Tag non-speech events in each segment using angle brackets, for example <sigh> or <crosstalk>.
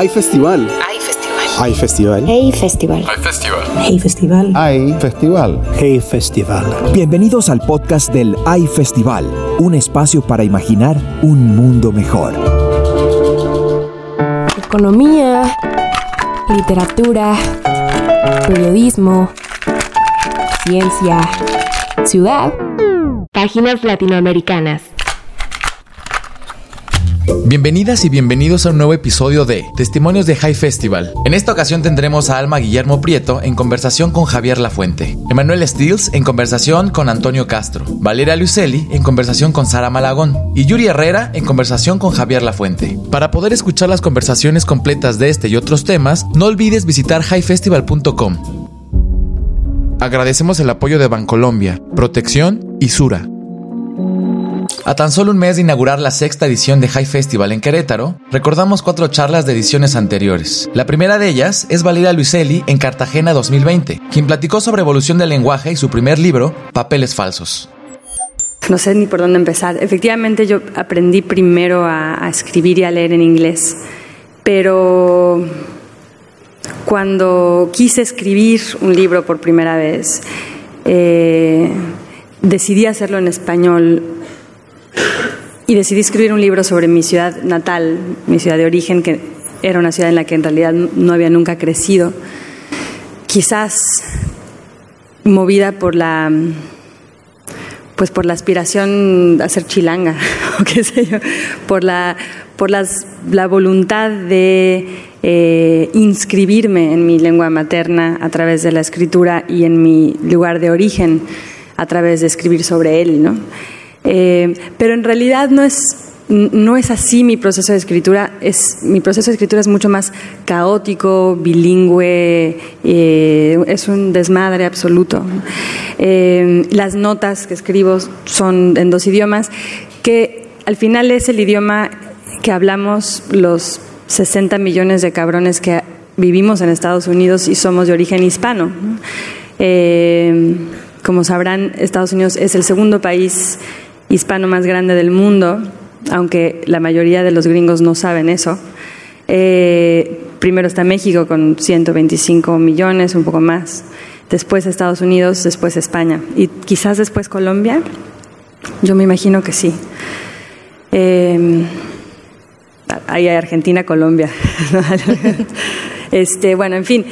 Hay festival. Hay festival. Hay festival. Hey Festival. Hay festival. Hey Festival. Hay festival. Hey Festival. Bienvenidos al podcast del AI Festival, un espacio para imaginar un mundo mejor. Economía, literatura, periodismo, ciencia, ciudad, páginas latinoamericanas. Bienvenidas y bienvenidos a un nuevo episodio de Testimonios de High Festival. En esta ocasión tendremos a Alma Guillermo Prieto en conversación con Javier Lafuente, Emanuel Stills en conversación con Antonio Castro, Valeria Lucelli en conversación con Sara Malagón y Yuri Herrera en conversación con Javier Lafuente. Para poder escuchar las conversaciones completas de este y otros temas, no olvides visitar highfestival.com. Agradecemos el apoyo de Bancolombia, Protección y Sura. A tan solo un mes de inaugurar la sexta edición de High Festival en Querétaro, recordamos cuatro charlas de ediciones anteriores. La primera de ellas es Valeria Luiselli en Cartagena 2020, quien platicó sobre evolución del lenguaje y su primer libro, Papeles Falsos. No sé ni por dónde empezar. Efectivamente yo aprendí primero a, escribir y a leer en inglés, pero cuando quise escribir un libro por primera vez, eh, decidí hacerlo en español y decidí escribir un libro sobre mi ciudad natal, mi ciudad de origen, que era una ciudad en la que en realidad no había nunca crecido. Quizás movida por la pues por la aspiración a ser chilanga, <laughs> o qué sé yo, por la, por las, la voluntad de eh, inscribirme en mi lengua materna a través de la escritura y en mi lugar de origen a través de escribir sobre él, ¿no? Eh, pero en realidad no es, no es así mi proceso de escritura. Es, mi proceso de escritura es mucho más caótico, bilingüe, eh, es un desmadre absoluto. Eh, las notas que escribo son en dos idiomas, que al final es el idioma que hablamos los 60 millones de cabrones que vivimos en Estados Unidos y somos de origen hispano. Eh, como sabrán, Estados Unidos es el segundo país hispano más grande del mundo, aunque la mayoría de los gringos no saben eso. Eh, primero está México con 125 millones, un poco más. Después Estados Unidos, después España. Y quizás después Colombia. Yo me imagino que sí. Eh, ahí hay Argentina, Colombia. <laughs> este, bueno, en fin.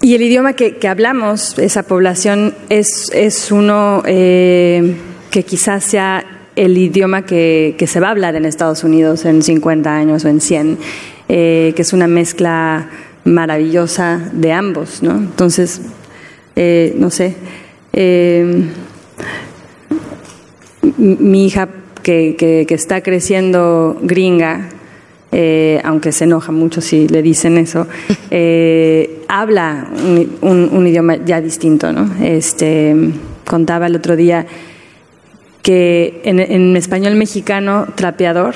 Y el idioma que, que hablamos, esa población, es, es uno eh, que quizás sea el idioma que, que, se va a hablar en Estados Unidos en 50 años o en 100, eh, que es una mezcla maravillosa de ambos, ¿no? Entonces, eh, no sé, eh, mi hija que, que, que, está creciendo gringa, eh, aunque se enoja mucho si le dicen eso, <laughs> habla un, un, un, idioma ya distinto, ¿no? Este, contaba el otro día que en, en español mexicano, trapeador,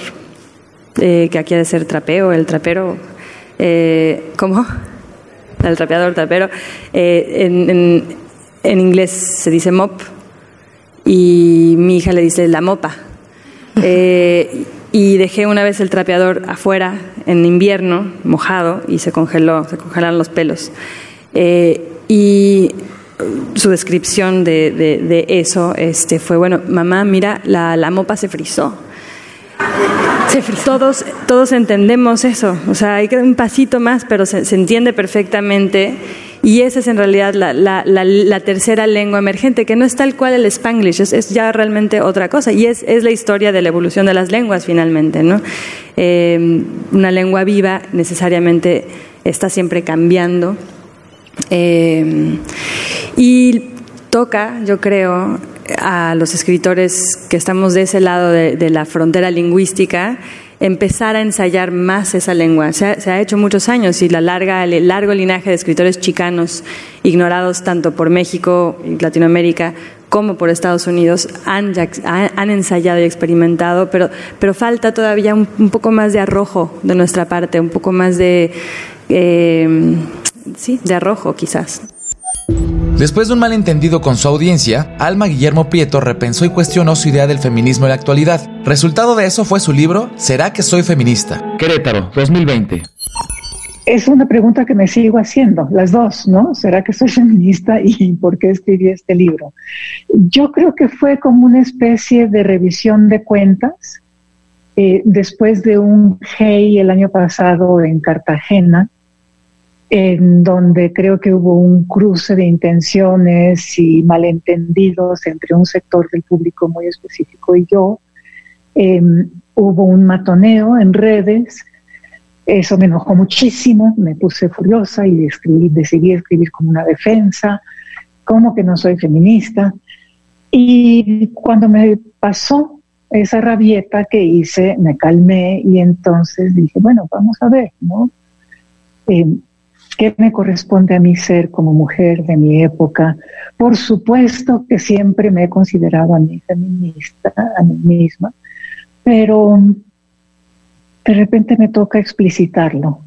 eh, que aquí ha de ser trapeo, el trapero, eh, ¿cómo? El trapeador, trapero. Eh, en, en, en, inglés se dice mop y mi hija le dice la mopa. Y dejé una vez el trapeador afuera en invierno, mojado, y se congeló, se congelaron los pelos. Y su descripción de, de, eso este, fue, bueno, mamá, mira, la, la mopa se frizó. Se frizó. Todos, todos entendemos eso, o sea, hay que dar un pasito más, pero se, se entiende perfectamente. Y esa es en realidad la, la, la, la, tercera lengua emergente, que no es tal cual el spanglish, es, es ya realmente otra cosa. Y es, es, la historia de la evolución de las lenguas finalmente. ¿no? Eh, una lengua viva necesariamente está siempre cambiando. Eh, y toca, yo creo, a los escritores que estamos de ese lado de, la frontera lingüística, empezar a ensayar más esa lengua. Se ha, hecho muchos años y la larga, el largo linaje de escritores chicanos ignorados tanto por México y Latinoamérica como por Estados Unidos han, han ensayado y experimentado, pero, falta todavía un, poco más de arrojo de nuestra parte, un poco más de, eh, sí, de arrojo quizás. Después de un malentendido con su audiencia, Alma Guillermo Prieto repensó y cuestionó su idea del feminismo en la actualidad. Resultado de eso fue su libro ¿Será que soy feminista? Querétaro, 2020. es una pregunta que me sigo haciendo, las dos, ¿no? ¿Será que soy <laughs> feminista y por qué escribí este libro? Yo creo que fue como una especie de revisión de cuentas eh, después de un hey el año pasado en Cartagena, en donde creo que hubo un cruce de intenciones y malentendidos entre un sector del público muy específico y yo. Em, hubo un matoneo en redes eso me enojó muchísimo, me puse furiosa y escribí, decidí escribir como una defensa, como que no soy feminista. Y cuando me pasó esa rabieta que hice, me calmé y entonces dije, bueno, vamos a ver, ¿no? Eh, ¿Qué me corresponde a mí ser como mujer de mi época? Por supuesto que siempre me he considerado a mí feminista, a mí misma, pero de repente me toca explicitarlo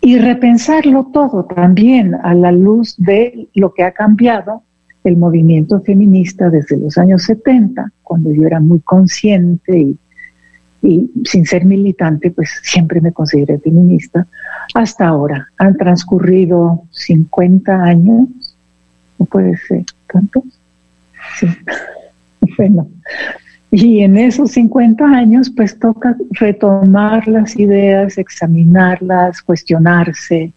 y repensarlo todo también a la luz de lo que ha cambiado el movimiento feminista desde los años 70, cuando yo era muy consciente y, y sin ser militante, pues siempre me consideré feminista, hasta ahora. Han transcurrido 50 años, ¿no puede ser tantos? Sí. <laughs> Bueno, y en esos 50 años, pues toca retomar las ideas, examinarlas, cuestionarse.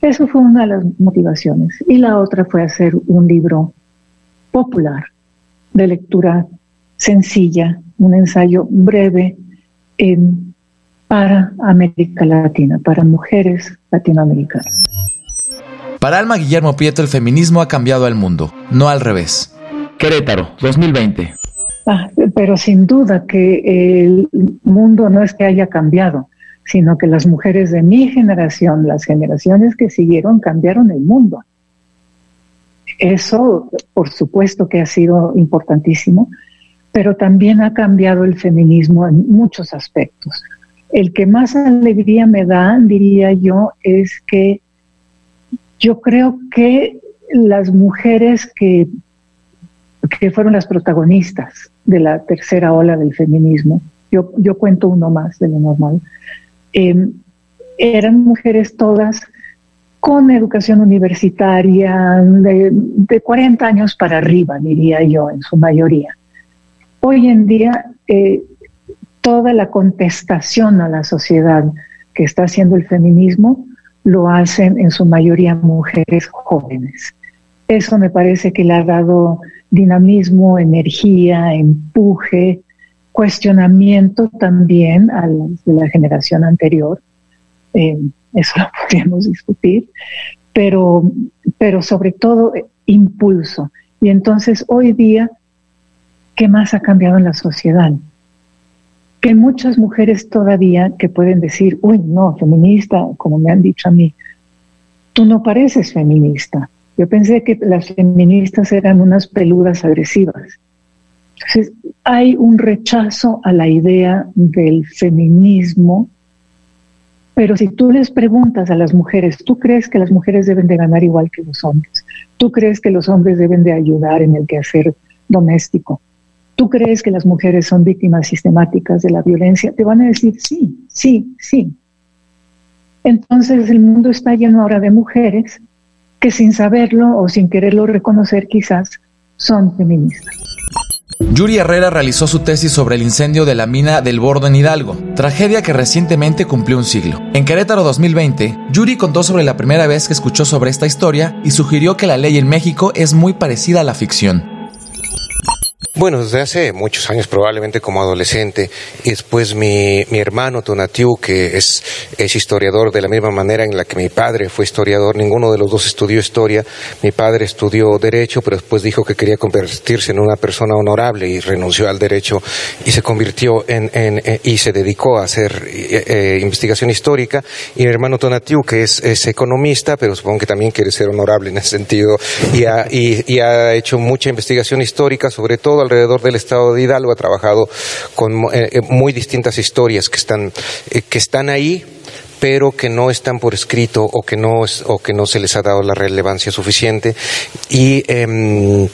Eso fue una de las motivaciones. Y la otra fue hacer un libro popular, de lectura sencilla, un ensayo breve para América Latina, para mujeres latinoamericanas. Para Alma Guillermo Prieto, el feminismo ha cambiado al mundo, no al revés. Querétaro, 2020. Ah, pero sin duda que el mundo no es que haya cambiado, sino que las mujeres de mi generación, las generaciones que siguieron, cambiaron el mundo. Eso, por supuesto que ha sido importantísimo, pero también ha cambiado el feminismo en muchos aspectos. El que más alegría me da, diría yo, es que yo creo que las mujeres que, que fueron las protagonistas de la tercera ola del feminismo, yo, yo cuento uno más de lo normal, em, eran mujeres todas con educación universitaria de, de, 40 años para arriba, diría yo, en su mayoría. Hoy en día, eh, toda la contestación a la sociedad que está haciendo el feminismo lo hacen en su mayoría mujeres jóvenes. Eso me parece que le ha dado dinamismo, energía, empuje, cuestionamiento también a los de la generación anterior. Eh, eso lo <laughs> podríamos discutir, pero, pero sobre todo eh, impulso. Y entonces hoy día, ¿qué más ha cambiado en la sociedad? Que muchas mujeres todavía que pueden decir, uy, no, feminista, como me han dicho a mí, tú no pareces feminista yo pensé que las feministas eran unas peludas agresivas. Entonces, hay un rechazo a la idea del feminismo, pero si tú les preguntas a las mujeres, ¿tú crees que las mujeres deben de ganar igual que los hombres? ¿Tú crees que los hombres deben de ayudar en el quehacer doméstico? ¿Tú crees que las mujeres son víctimas sistemáticas de la violencia? Te van a decir sí, sí, sí. Entonces el mundo está lleno ahora de mujeres que sin saberlo o sin quererlo reconocer quizás son feministas. Yuri Herrera realizó su tesis sobre el incendio de la mina del Bordo en Hidalgo, tragedia que recientemente cumplió un siglo. En Querétaro 2020, Yuri contó sobre la primera vez que escuchó sobre esta historia y sugirió que la ley en México es muy parecida a la ficción. Bueno, desde hace muchos años, probablemente como adolescente, y después mi, mi hermano Tonatiu, que es, es historiador de la misma manera en la que mi padre fue historiador, ninguno de los dos estudió historia, mi padre estudió derecho, pero después dijo que quería convertirse en una persona honorable y renunció al derecho y se convirtió en, en, eh, y se dedicó a hacer eh, eh, investigación histórica, y mi hermano Tonatiu, que es, es, economista, pero supongo que también quiere ser honorable en ese sentido, y ha, y, y ha hecho mucha investigación histórica, sobre todo alrededor del estado de Hidalgo, ha trabajado con eh, eh, muy distintas historias que están, eh, que están ahí, pero que no están por escrito o que no, o que no se les ha dado la relevancia suficiente. Y. Eh,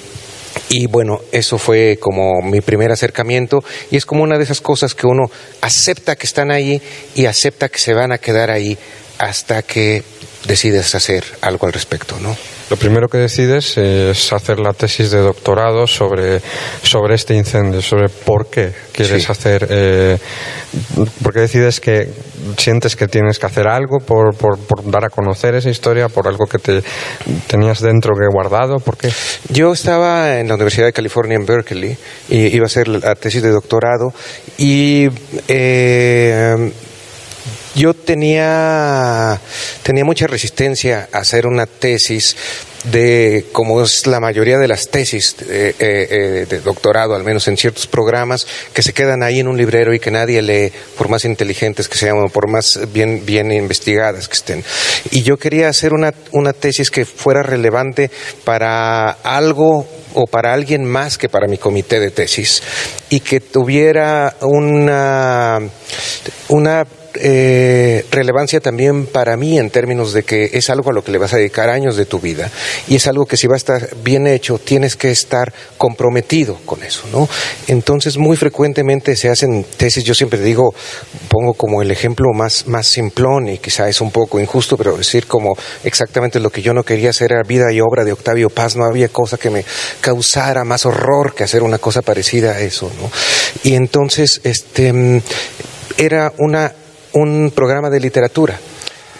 Y bueno, eso fue como mi primer acercamiento y es como una de esas cosas que uno acepta que están ahí y acepta que se van a quedar ahí hasta que decides hacer algo al respecto, ¿no? Lo primero que decides es hacer la tesis de doctorado sobre, sobre este incendio, sobre por qué quieres hacer, eh, por qué decides que sientes que tienes que hacer algo por, por, dar a conocer esa historia, por algo que te tenías dentro que guardado, ¿por qué? Yo estaba en la Universidad de California en Berkeley y iba a hacer la tesis de doctorado y eh, yo tenía, tenía mucha resistencia a hacer una tesis de, como es la mayoría de las tesis eh, eh, de doctorado, al menos en ciertos programas, que se quedan ahí en un librero y que nadie lee, por más inteligentes que sean o por más bien, bien investigadas que estén. Y yo quería hacer una, una tesis que fuera relevante para algo o para alguien más que para mi comité de tesis y que tuviera una, una eh, relevancia también para mí en términos de que es algo a lo que le vas a dedicar años de tu vida y es algo que si va a estar bien hecho tienes que estar comprometido con eso, ¿no? Entonces muy frecuentemente se hacen tesis, yo siempre digo, pongo como el ejemplo más, más simplón y quizá es un poco injusto, pero decir como exactamente lo que yo no quería hacer era vida y obra de Octavio Paz, no había cosa que me causara más horror que hacer una cosa parecida a eso, ¿no? Y entonces, este, mm, era una un programa de literatura.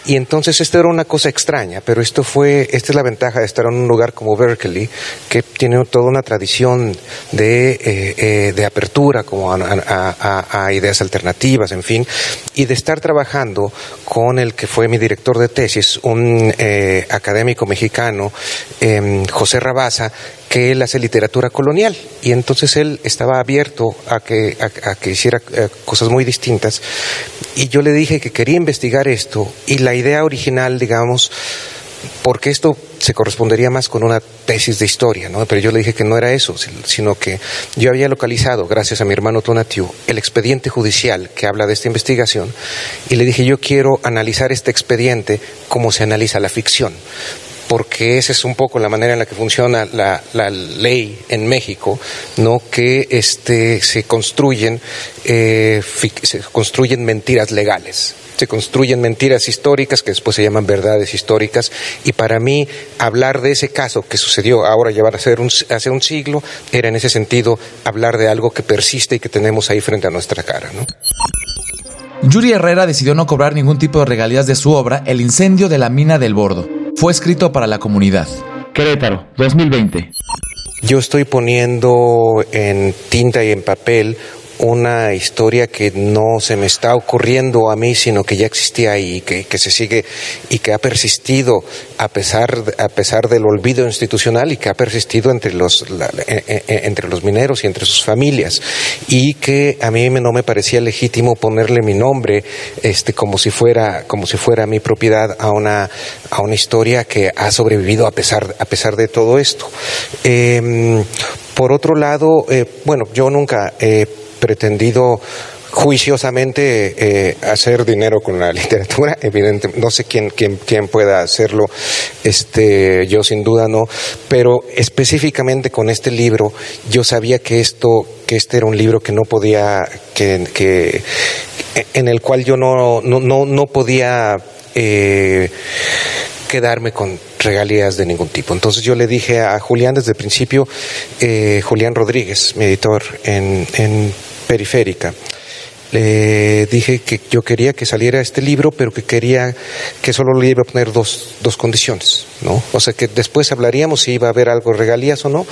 Y entonces esto era una cosa extraña, pero esto fue, esta es la ventaja de estar en un lugar como Berkeley, que tiene toda una tradición de, eh, eh, de apertura como a, ideas alternativas, en fin, y de estar trabajando con el que fue mi director de tesis, un eh, académico mexicano, em, José Rabasa, que él hace literatura colonial. Y entonces él estaba abierto a que, a, que hiciera eh, cosas muy distintas. Y yo le dije que quería investigar esto. Y la idea original, digamos, porque esto se correspondería más con una tesis de historia, ¿no? Pero yo le dije que no era eso, sino que yo había localizado, gracias a mi hermano Tonatiu, el expediente judicial que habla de esta investigación. Y le dije yo quiero analizar este expediente como se analiza la ficción porque esa es un poco la manera en la que funciona la, ley en México, ¿no? que este, se, construyen, eh, se construyen mentiras legales se construyen mentiras históricas que después se llaman verdades históricas y para mí hablar de ese caso que sucedió ahora ya a un, hace un siglo era en ese sentido hablar de algo que persiste y que tenemos ahí frente a nuestra cara. Yuri Herrera decidió no cobrar ningún tipo de regalías de su obra El incendio de la mina del Bordo fue escrito para la comunidad. Querétaro, 2020. Yo estoy poniendo en tinta y en papel una historia que no se me está ocurriendo a mí, sino que ya existía ahí, que, que se sigue y que ha persistido a pesar, a pesar del olvido institucional y que ha persistido entre los, e, e, e, entre los mineros y entre sus familias. Y que a mí no me parecía legítimo ponerle mi nombre este, como, si fuera, como si fuera mi propiedad a una, a una historia que ha sobrevivido a pesar, a pesar de todo esto. Em, por otro lado, eh, bueno, yo nunca he pretendido juiciosamente eh, hacer dinero con la <laughs> literatura, evidentemente, no sé quién, quién, quién pueda hacerlo, este, yo sin duda no, pero específicamente con este libro, yo sabía que esto, que este era un libro que no podía, que, que en el cual yo no, no, no, no podía eh, quedarme con regalías de ningún tipo. Entonces yo le dije a Julián desde el principio, eh, Julián Rodríguez, mi editor en, en Periférica, le dije que yo quería que saliera este libro, pero que quería que solo le iba a poner dos, dos condiciones, ¿no? O sea, que después hablaríamos si iba a haber algo regalías o no.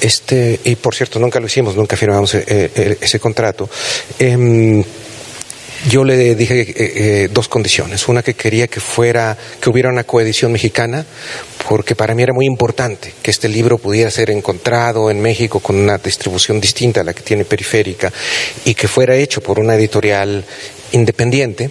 Este, y por cierto, nunca lo hicimos, nunca firmamos eh, eh, ese contrato. Em, yo le dije eh, eh, dos condiciones. Una que quería que fuera, que hubiera una coedición mexicana, porque para mí era muy importante que este libro pudiera ser encontrado en México con una distribución distinta a la que tiene Periférica y que fuera hecho por una editorial independiente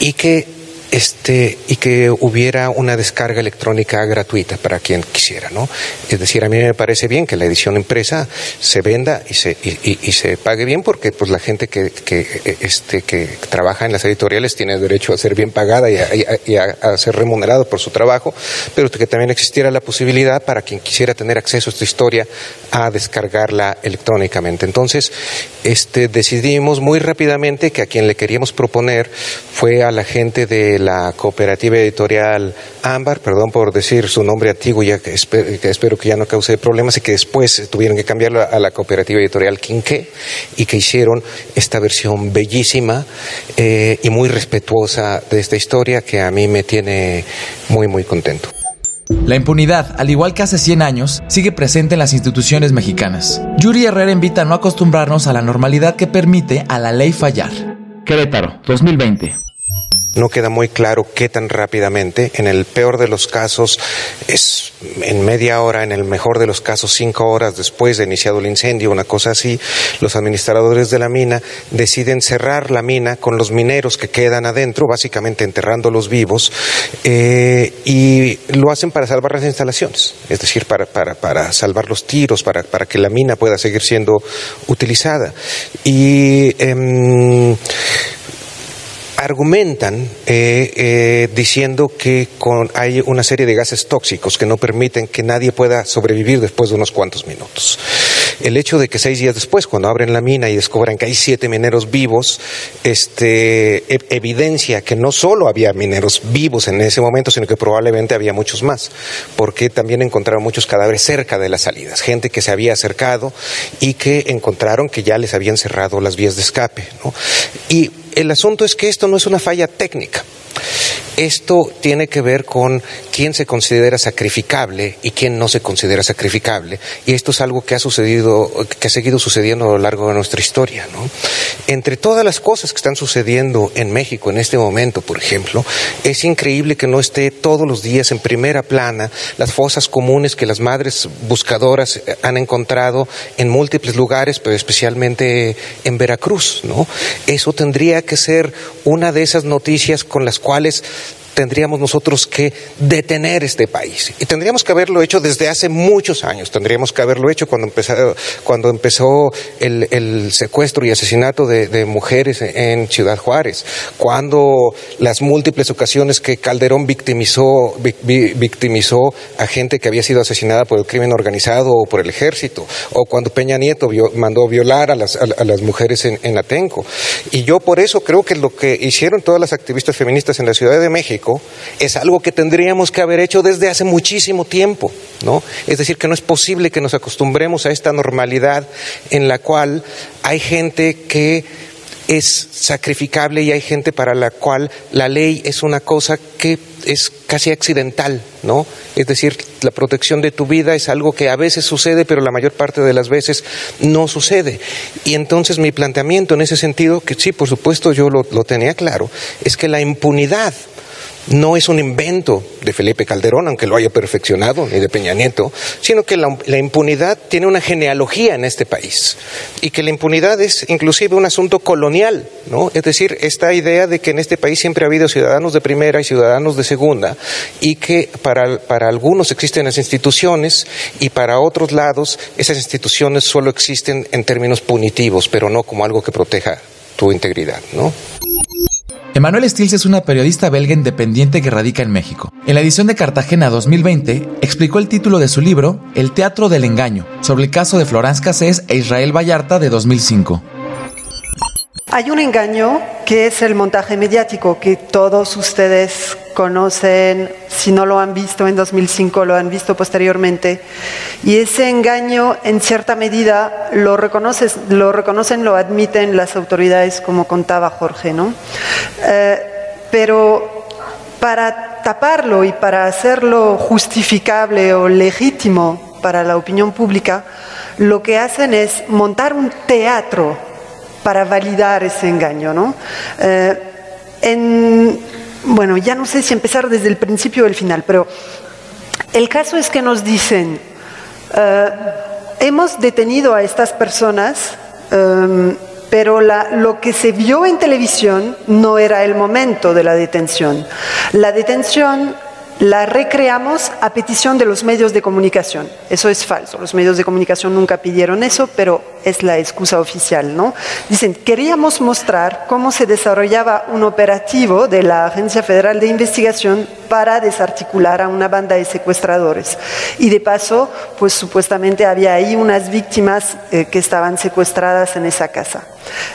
y que este, y que hubiera una descarga electrónica gratuita para quien quisiera, ¿no? Es decir, a mí me parece bien que la edición impresa se venda y se, y, se pague bien porque pues la gente que, que, este, que trabaja en las editoriales tiene derecho a ser bien pagada y a, ser remunerado por su trabajo, pero que también existiera la posibilidad para quien quisiera tener acceso a esta historia a descargarla electrónicamente. Entonces, este, decidimos muy rápidamente que a quien le queríamos proponer fue a la gente de la cooperativa editorial Ámbar, perdón por decir su nombre antiguo, ya que, espero que ya no cause problemas y que después tuvieron que cambiarlo a la cooperativa editorial Quinqué y que hicieron esta versión bellísima eh, y muy respetuosa de esta historia que a mí me tiene muy, muy contento. La impunidad, al igual que hace 100 años, sigue presente en las instituciones mexicanas. Yuri Herrera invita a no acostumbrarnos a la normalidad que permite a la ley fallar. Querétaro, 2020. No queda muy claro qué tan rápidamente. En el peor de los casos es en media hora, en el mejor de los casos cinco horas después de iniciado el incendio, una cosa así. Los administradores de la mina deciden cerrar la mina con los mineros que quedan adentro, básicamente enterrándolos vivos, eh, y lo hacen para salvar las instalaciones, es decir, para, para, para salvar los tiros, para, para, que la mina pueda seguir siendo utilizada. Y. Em, argumentan eh, eh, diciendo que hay una serie de gases tóxicos que no permiten que nadie pueda sobrevivir después de unos cuantos minutos. El hecho de que seis días después, cuando abren la mina y descubran que hay siete mineros vivos, este, e, evidencia que no solo había mineros vivos en ese momento, sino que probablemente había muchos más, porque también encontraron muchos cadáveres cerca de las salidas, gente que se había acercado y que encontraron que ya les habían cerrado las vías de escape. Y el asunto es que esto no es una falla técnica. Esto tiene que ver con quién se considera sacrificable y quién no se considera sacrificable. Y esto es algo que ha sucedido, que ha seguido sucediendo a lo largo de nuestra historia. Entre todas las cosas que están sucediendo en México en este momento, por ejemplo, es increíble que no esté todos los días en primera plana las fosas comunes que las madres buscadoras han encontrado en múltiples lugares, pero especialmente en Veracruz. ¿no? Eso tendría que ser una de esas noticias con las cuales tendríamos nosotros que detener este país. Y tendríamos que haberlo hecho desde hace muchos años. Tendríamos que haberlo hecho cuando empezó, cuando empezó el, secuestro y asesinato de, mujeres en Ciudad Juárez, cuando las múltiples ocasiones que Calderón victimizó, victimizó a gente que había sido asesinada por el crimen organizado o por el ejército, o cuando Peña Nieto mandó violar a las, a, las mujeres en, en Atenco. Y yo por eso creo que lo que hicieron todas las activistas feministas en la Ciudad de México, es algo que tendríamos que haber hecho desde hace muchísimo tiempo, ¿no? Es decir, que no es posible que nos acostumbremos a esta normalidad en la cual hay gente que es sacrificable y hay gente para la cual la ley es una cosa que es casi accidental, ¿no? Es decir, la protección de tu vida es algo que a veces sucede, pero la mayor parte de las veces no sucede. Y entonces mi planteamiento en ese sentido, que sí, por supuesto yo lo tenía claro, es que la impunidad no es un invento de Felipe Calderón, aunque lo haya perfeccionado, ni de Peña Nieto, sino que la, impunidad tiene una genealogía en este país y que la impunidad es inclusive un asunto colonial, ¿no? Es decir, esta idea de que en este país siempre ha habido ciudadanos de primera y ciudadanos de segunda y que para, para algunos existen las instituciones y para otros lados esas instituciones solo existen en términos punitivos, pero no como algo que proteja tu integridad, ¿no? Emanuel Stills es una periodista belga independiente que radica en México. En la edición de Cartagena 2020, explicó el título de su libro El Teatro del Engaño, sobre el caso de Florence Cassés e Israel Vallarta de 2005. Hay un engaño que es el montaje mediático que todos ustedes conocen, si no lo han visto en 2005, lo han visto posteriormente. Y ese engaño, en cierta medida, lo, lo reconocen, lo admiten las autoridades, como contaba Jorge, ¿no? Eh, pero para taparlo y para hacerlo justificable o legítimo para la opinión pública, lo que hacen es montar un teatro para validar ese engaño. ¿no? Eh, bueno, ya no sé si empezar desde el principio o el final, pero el caso es que nos dicen, eh, hemos detenido a estas personas, eh, pero lo que se vio en televisión no era el momento de la detención. La detención la recreamos a petición de los medios de comunicación. Eso es falso. Los medios de comunicación nunca pidieron eso, pero es la excusa oficial, ¿no? Dicen, queríamos mostrar cómo se desarrollaba un operativo de la Agencia Federal de Investigación para desarticular a una banda de secuestradores. Y de paso, pues supuestamente había ahí unas víctimas eh, que estaban secuestradas en esa casa.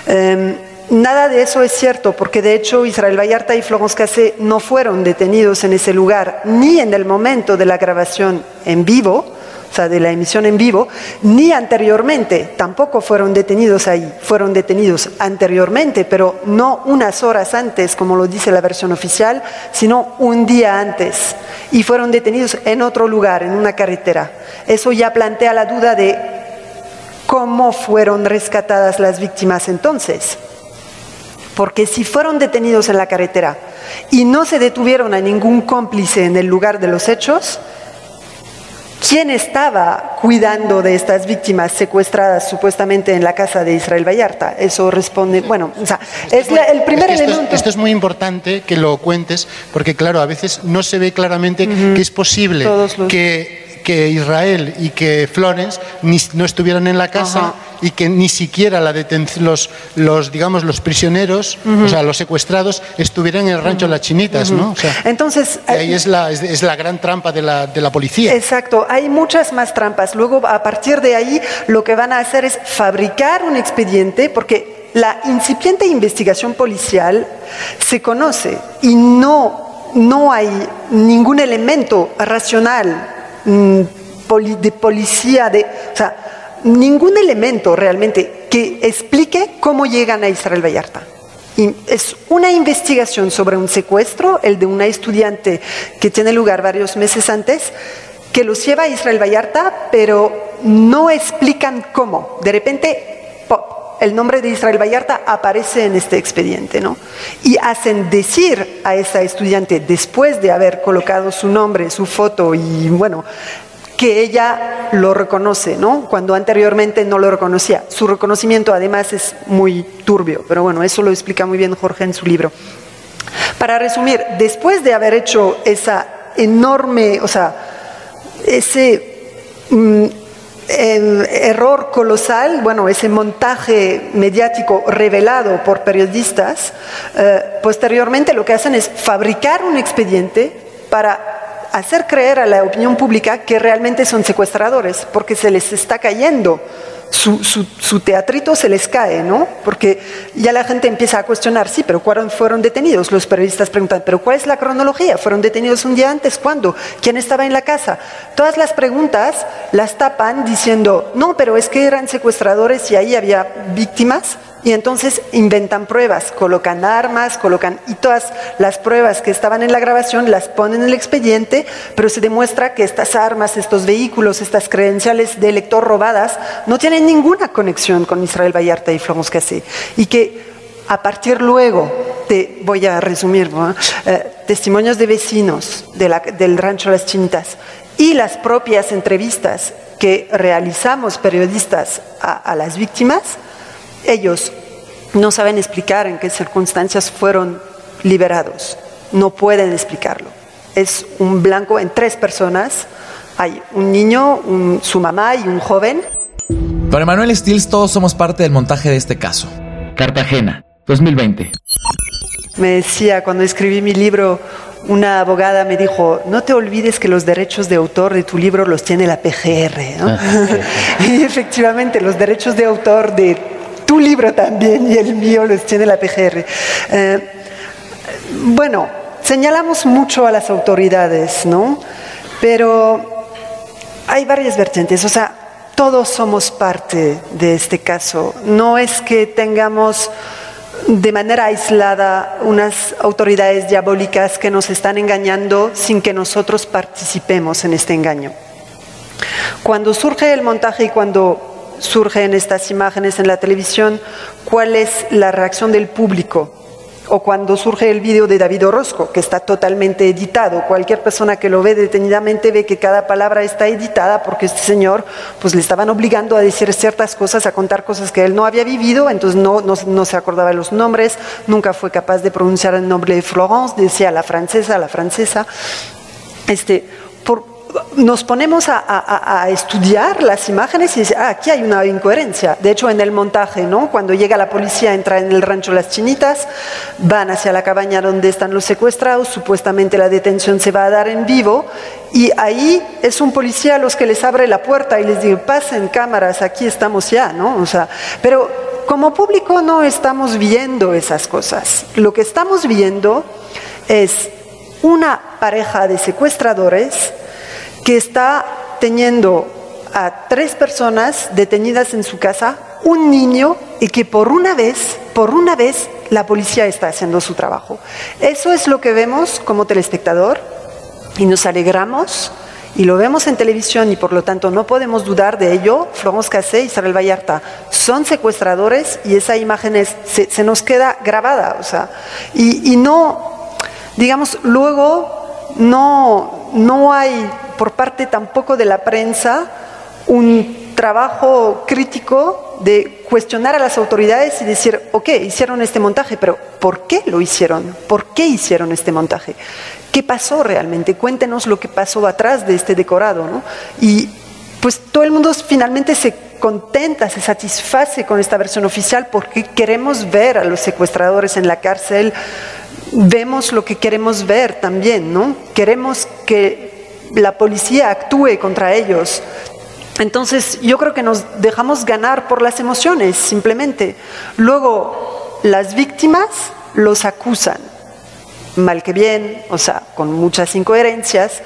Em, Nada de eso es cierto, porque de hecho Israel Vallarta y Florence Cassé no fueron detenidos en ese lugar, ni en el momento de la grabación en vivo, o sea, de la emisión en vivo, ni anteriormente, tampoco fueron detenidos ahí, fueron detenidos anteriormente, pero no unas horas antes, como lo dice la versión oficial, sino un día antes, y fueron detenidos en otro lugar, en una carretera. Eso ya plantea la duda de cómo fueron rescatadas las víctimas entonces porque si fueron detenidos en la carretera y no se detuvieron a ningún cómplice en el lugar de los hechos, ¿quién estaba cuidando de estas víctimas secuestradas supuestamente en la casa de Israel Vallarta? Eso responde, bueno, o sea, es el primer elemento. esto es muy importante que lo cuentes, porque claro, a veces no se ve claramente que es posible que que Israel y que Florence no estuvieran en la casa y que ni siquiera la los, los, digamos, los prisioneros, o sea, los secuestrados, estuvieran en el rancho de Las Chinitas, ¿no? Entonces... ahí es la, es, la gran trampa de la, de la policía. Exacto, hay muchas más trampas. Luego, a partir de ahí, lo que van a hacer es fabricar un expediente, porque la incipiente investigación policial se conoce y no, no hay ningún elemento racional Mm, de policía, de, o sea, ningún elemento realmente que explique cómo llegan a Israel Vallarta. Y es una investigación sobre un secuestro, el de una estudiante que tiene lugar varios meses antes, que los lleva a Israel Vallarta, pero no explican cómo. De repente, el nombre de Israel Vallarta aparece en este expediente, ¿no? Y hacen decir a esa estudiante, después de haber colocado su nombre, su foto y, bueno, que ella lo reconoce, ¿no? Cuando anteriormente no lo reconocía. Su reconocimiento además es muy turbio, pero bueno, eso lo explica muy bien Jorge en su libro. Para resumir, después de haber hecho esa enorme, o sea, ese mm, error colosal, bueno, ese montaje mediático revelado por periodistas, eh, posteriormente lo que hacen es fabricar un expediente para hacer creer a la opinión pública que realmente son secuestradores, porque se les está cayendo. Su, su, teatrito se les cae, ¿no? Porque ya la gente empieza a cuestionar, sí, pero ¿cuándo fueron detenidos? Los periodistas preguntan, ¿pero cuál es la cronología? ¿Fueron detenidos un día antes? ¿Cuándo? ¿Quién estaba en la casa? Todas las preguntas las tapan diciendo, no, pero es que eran secuestradores y ahí había víctimas y entonces inventan pruebas, colocan armas, colocan y todas las pruebas que estaban en la grabación las ponen en el expediente, pero se demuestra que estas armas, estos vehículos, estas credenciales de elector robadas no tienen ninguna conexión con Israel Vallarta y Florence Cassé. Y que a partir luego te voy a resumir eh, testimonios de vecinos del rancho Las Chinitas y las propias entrevistas que realizamos periodistas a las víctimas ellos no saben explicar en qué circunstancias fueron liberados, no pueden explicarlo. Es un blanco en tres personas, hay un niño, su mamá y un joven. Para Manuel Stills todos somos parte del montaje de este caso. Cartagena, 2020. Me decía cuando escribí mi libro, una abogada me dijo, no te olvides que los derechos de autor de tu libro los tiene la PGR. Ah, <laughs> y efectivamente, los derechos de autor de tu libro también y el mío los tiene la PGR. Eh, bueno, señalamos mucho a las autoridades, ¿no? Pero hay varias vertientes, o sea, todos somos parte de este caso. No es que tengamos de manera aislada unas autoridades diabólicas que nos están engañando sin que nosotros participemos en este engaño. Cuando surge el montaje y cuando surgen estas imágenes en la televisión, cuál es la reacción del público o cuando surge el vídeo de David Orozco, que está totalmente editado. Cualquier persona que lo ve detenidamente ve que cada palabra está editada porque este señor pues le estaban obligando a decir ciertas cosas, a contar cosas que él no había vivido, entonces no, no, se acordaba los nombres, nunca fue capaz de pronunciar el nombre de Florence, decía la francesa, la francesa. Este, nos ponemos a, estudiar las imágenes y ah, aquí hay una incoherencia. De hecho, en el montaje, ¿no? cuando llega la policía, entra en el rancho Las Chinitas, van hacia la cabaña donde están los secuestrados, supuestamente la detención se va a dar en vivo, y ahí es un policía los que les abre la puerta y les dice, pasen cámaras, aquí estamos ya, ¿no? O sea, pero como público no estamos viendo esas cosas. Lo que estamos viendo es una pareja de secuestradores que está teniendo a tres personas detenidas en su casa, un niño y que por una vez, por una vez, la policía está haciendo su trabajo. Eso es lo que vemos como telespectador y nos alegramos y lo vemos en televisión y por lo tanto no podemos dudar de ello. Florence Cassé y Isabel Vallarta son secuestradores y esa imagen se, nos queda grabada. O sea, y, y no, digamos, luego no, no hay por parte tampoco de la prensa un trabajo crítico de cuestionar a las autoridades y decir, ok, hicieron este montaje, pero ¿por qué lo hicieron? ¿Por qué hicieron este montaje? ¿Qué pasó realmente? Cuéntenos lo que pasó atrás de este decorado, ¿no? Y pues todo el mundo finalmente se contenta, se satisface con esta versión oficial porque queremos ver a los secuestradores en la cárcel, vemos lo que queremos ver también, ¿no? Queremos que la policía actúe contra ellos. Entonces yo creo que nos dejamos ganar por las emociones, simplemente. Luego, las víctimas los acusan, mal que bien, o sea, con muchas incoherencias,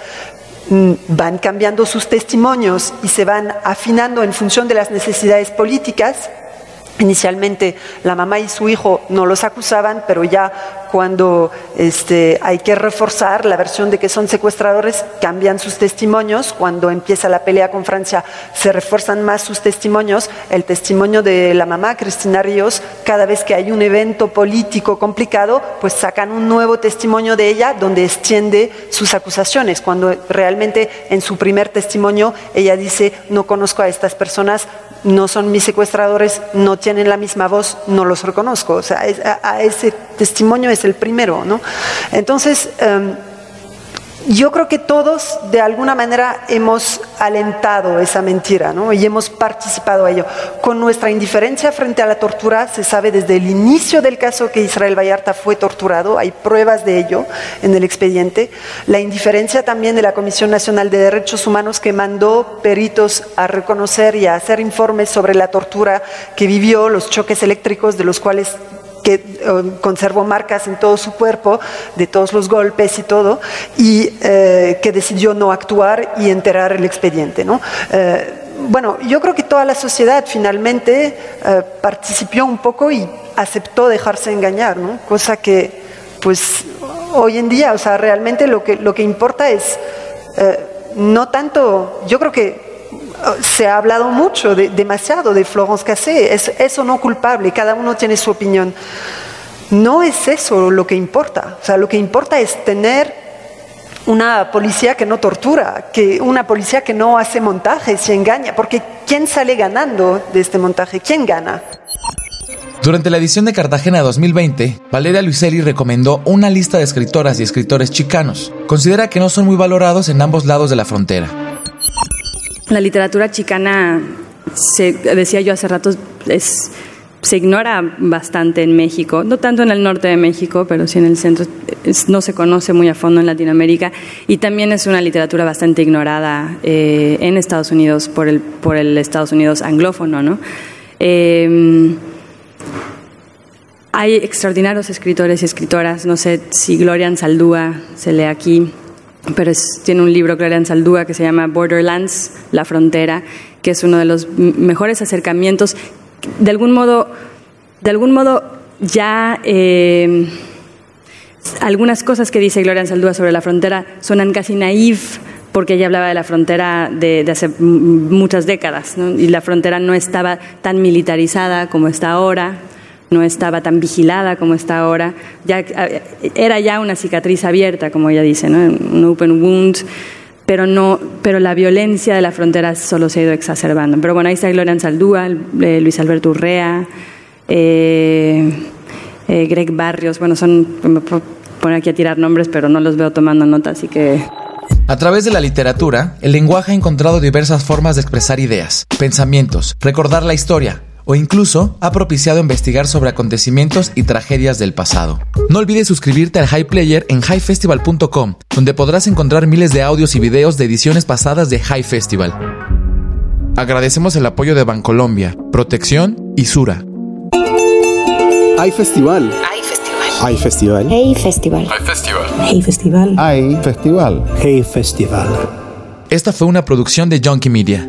mm, van cambiando sus testimonios y se van afinando en función de las necesidades políticas. Inicialmente la mamá y su hijo no los acusaban, pero ya cuando este, hay que reforzar la versión de que son secuestradores, cambian sus testimonios. Cuando empieza la pelea con Francia, se refuerzan más sus testimonios. El testimonio de la mamá, Cristina Ríos, cada vez que hay un evento político complicado, pues sacan un nuevo testimonio de ella donde extiende sus acusaciones. Cuando realmente en su primer testimonio ella dice, no conozco a estas personas, no son mis secuestradores, no tienen la misma voz, no los reconozco. O sea, a, ese testimonio es el primero, ¿no? Entonces, em, yo creo que todos de alguna manera hemos alentado esa mentira ¿no? y hemos participado a ello. Con nuestra indiferencia frente a la tortura, se sabe desde el inicio del caso que Israel Vallarta fue torturado, hay pruebas de ello en el expediente. La indiferencia también de la Comisión Nacional de Derechos Humanos que mandó peritos a reconocer y a hacer informes sobre la tortura que vivió, los choques eléctricos de los cuales que eh, conservó marcas en todo su cuerpo de todos los golpes y todo, y eh, que decidió no actuar y enterar el expediente. ¿no? Eh, bueno, yo creo que toda la sociedad finalmente participó un poco y aceptó dejarse engañar, ¿no? cosa que pues hoy en día, o sea, realmente lo que, lo que importa es no tanto, yo creo que se ha hablado mucho, demasiado de Florence Cassé, es eso no culpable, cada uno tiene su opinión. No es eso lo que importa, o sea, lo que importa es tener una policía que no tortura, que una policía que no hace montajes y engaña, porque ¿quién sale ganando de este montaje? ¿Quién gana? Durante la edición de Cartagena 2020, Valeria Luiselli recomendó una lista de escritoras y escritores chicanos. Considera que no son muy valorados en ambos lados de la frontera. La literatura chicana, se, decía yo hace rato, se ignora bastante en México, no tanto en el norte de México, pero sí en el centro, no se conoce muy a fondo en Latinoamérica y también es una literatura bastante ignorada eh, en Estados Unidos por el, por el Estados Unidos anglófono. ¿no? Em, hay extraordinarios escritores y escritoras, no sé si Gloria Saldúa se lee aquí, pero tiene un libro Gloria Saldúa que se llama Borderlands, La Frontera, que es uno de los mejores acercamientos. De algún modo, de algún modo ya eh, algunas cosas que dice Gloria Saldúa sobre la frontera suenan casi naif porque ella hablaba de la frontera de, hace muchas décadas y la frontera no estaba tan militarizada como está ahora no estaba tan vigilada como está ahora. Ya, eh, era ya una cicatriz abierta, como ella dice, ¿no? un open wound, pero, no, pero la violencia de la frontera solo se ha ido exacerbando. Pero bueno, ahí está Gloria Saldúa, eh, Luis Alberto Urrea, eh, Greg Barrios, bueno, son, me puedo poner aquí a tirar nombres, pero no los veo tomando nota, así que a través de la literatura, el lenguaje ha encontrado diversas formas de expresar ideas, pensamientos, recordar la historia, o incluso ha propiciado investigar sobre acontecimientos y tragedias del pasado. No olvides suscribirte al High Player en highfestival.com, donde podrás encontrar miles de audios y videos de ediciones pasadas de High Festival. Agradecemos el apoyo de Bancolombia, Protección y Sura. Hay festival. Hay festival. Hey festival. Hay festival. Hey festival. Hay festival. Hey festival. Esta fue una producción de Junkie Media.